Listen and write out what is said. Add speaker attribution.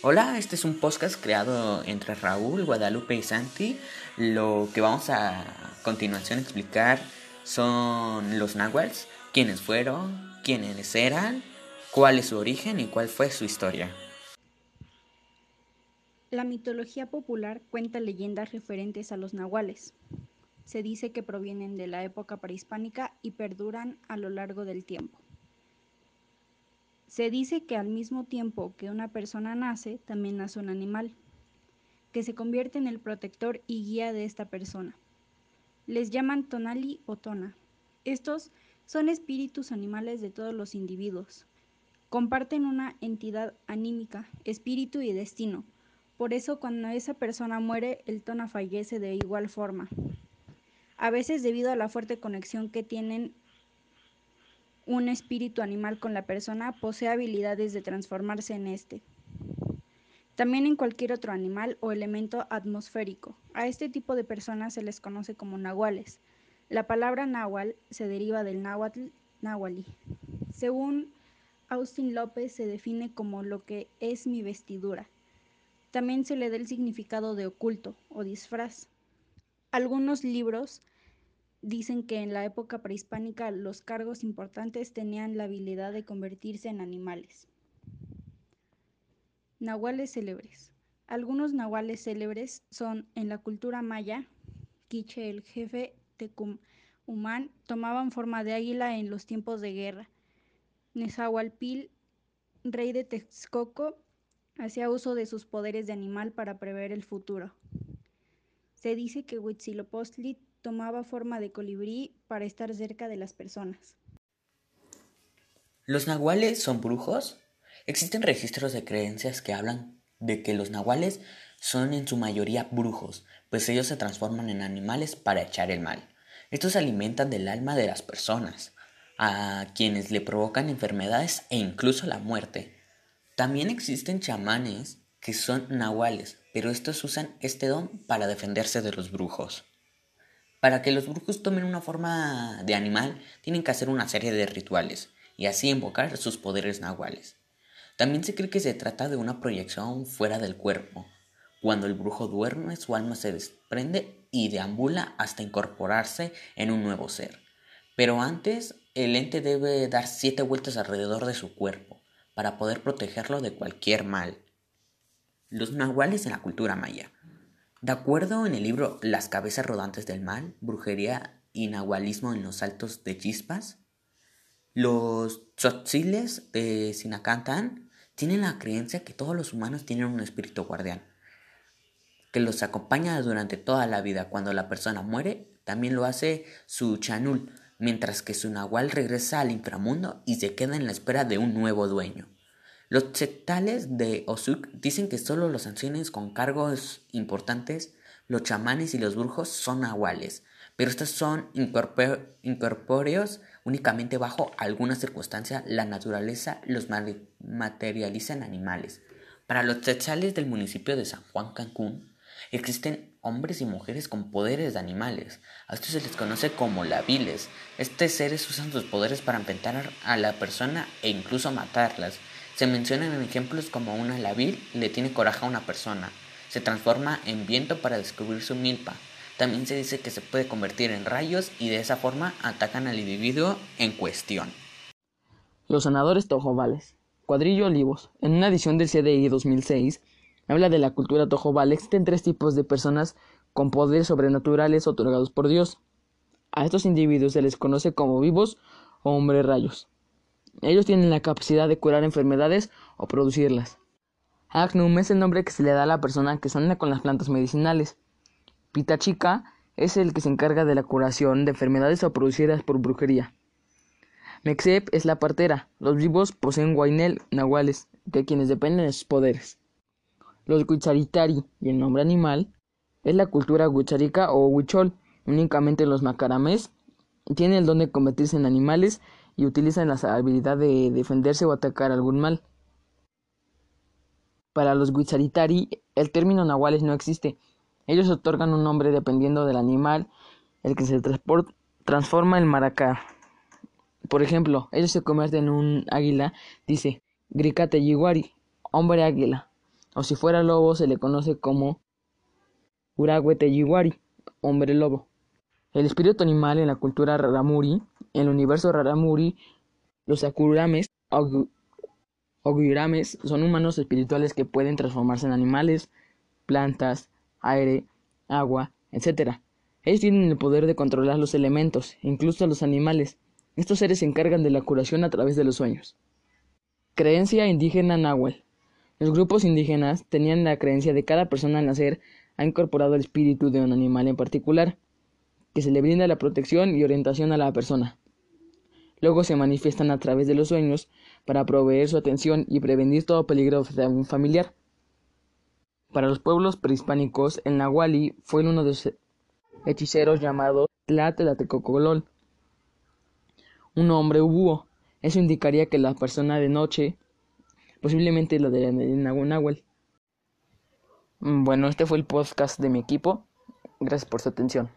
Speaker 1: Hola, este es un podcast creado entre Raúl, Guadalupe y Santi. Lo que vamos a continuación explicar son los náhuatls, quiénes fueron, quiénes eran, cuál es su origen y cuál fue su historia.
Speaker 2: La mitología popular cuenta leyendas referentes a los nahuales. Se dice que provienen de la época prehispánica y perduran a lo largo del tiempo. Se dice que al mismo tiempo que una persona nace, también nace un animal, que se convierte en el protector y guía de esta persona. Les llaman tonali o tona. Estos son espíritus animales de todos los individuos. Comparten una entidad anímica, espíritu y destino. Por eso cuando esa persona muere, el tona fallece de igual forma. A veces debido a la fuerte conexión que tienen un espíritu animal con la persona, posee habilidades de transformarse en este. También en cualquier otro animal o elemento atmosférico. A este tipo de personas se les conoce como nahuales. La palabra náhuatl se deriva del náhuatl náhuali. Según Austin López se define como lo que es mi vestidura. También se le da el significado de oculto o disfraz. Algunos libros Dicen que en la época prehispánica los cargos importantes tenían la habilidad de convertirse en animales. Nahuales célebres. Algunos nahuales célebres son en la cultura maya, Quiche, el jefe Tecumán, tomaban forma de águila en los tiempos de guerra. Nezahualpil, rey de Texcoco, hacía uso de sus poderes de animal para prever el futuro. Se dice que Huitzilopochtli tomaba forma de colibrí para estar cerca de las personas.
Speaker 1: ¿Los nahuales son brujos? Existen registros de creencias que hablan de que los nahuales son en su mayoría brujos, pues ellos se transforman en animales para echar el mal. Estos alimentan del alma de las personas, a quienes le provocan enfermedades e incluso la muerte. También existen chamanes que son nahuales, pero estos usan este don para defenderse de los brujos. Para que los brujos tomen una forma de animal, tienen que hacer una serie de rituales y así invocar sus poderes nahuales. También se cree que se trata de una proyección fuera del cuerpo. Cuando el brujo duerme, su alma se desprende y deambula hasta incorporarse en un nuevo ser. Pero antes, el ente debe dar siete vueltas alrededor de su cuerpo para poder protegerlo de cualquier mal. Los nahuales en la cultura maya. De acuerdo en el libro Las cabezas rodantes del mal, brujería y nahualismo en los altos de chispas, los tzotziles de Sinacantán tienen la creencia que todos los humanos tienen un espíritu guardián, que los acompaña durante toda la vida. Cuando la persona muere, también lo hace su chanul, mientras que su nahual regresa al inframundo y se queda en la espera de un nuevo dueño. Los tzetales de Osuk dicen que solo los ancianos con cargos importantes, los chamanes y los brujos son nahuales, pero estos son incorpóreos únicamente bajo alguna circunstancia la naturaleza los materializa en animales. Para los tzetzales del municipio de San Juan Cancún existen hombres y mujeres con poderes de animales. A estos se les conoce como labiles. Estos seres usan sus poderes para enfrentar a la persona e incluso matarlas. Se mencionan ejemplos como una labil le tiene coraje a una persona, se transforma en viento para descubrir su milpa. También se dice que se puede convertir en rayos y de esa forma atacan al individuo en cuestión.
Speaker 3: Los sanadores tojobales. Cuadrillo Olivos. En una edición del CDI 2006 habla de la cultura tojobal. Existen tres tipos de personas con poderes sobrenaturales otorgados por Dios. A estos individuos se les conoce como vivos o hombre rayos. Ellos tienen la capacidad de curar enfermedades o producirlas. Agnum es el nombre que se le da a la persona que sana con las plantas medicinales. Pitachica es el que se encarga de la curación de enfermedades o producidas por brujería. Mexep es la partera. Los vivos poseen guainel, nahuales, de quienes dependen de sus poderes. Los Huicharitari y el nombre animal es la cultura huicharica o huichol. Únicamente los macaramés tienen el don de convertirse en animales y utilizan la habilidad de defenderse o atacar algún mal. Para los Guizaritari, el término nahuales no existe. Ellos otorgan un nombre dependiendo del animal, el que se transforma en maracá. Por ejemplo, ellos se convierten en un águila, dice Gricate Yiguari, hombre águila, o si fuera lobo se le conoce como Uragueteyiguari, hombre lobo. El espíritu animal en la cultura Raramuri, en el universo Raramuri, los Akurames Ogurames son humanos espirituales que pueden transformarse en animales, plantas, aire, agua, etc. Ellos tienen el poder de controlar los elementos, incluso los animales. Estos seres se encargan de la curación a través de los sueños. Creencia indígena náhuatl. Los grupos indígenas tenían la creencia de que cada persona al nacer ha incorporado el espíritu de un animal en particular, que se le brinda la protección y orientación a la persona. Luego se manifiestan a través de los sueños para proveer su atención y prevenir todo peligro familiar. Para los pueblos prehispánicos, el nahuali fue uno de los hechiceros llamado Tlateloltecolol, un hombre búho. Eso indicaría que la persona de noche, posiblemente la de Nahual. Bueno, este fue el podcast de mi equipo. Gracias por su atención.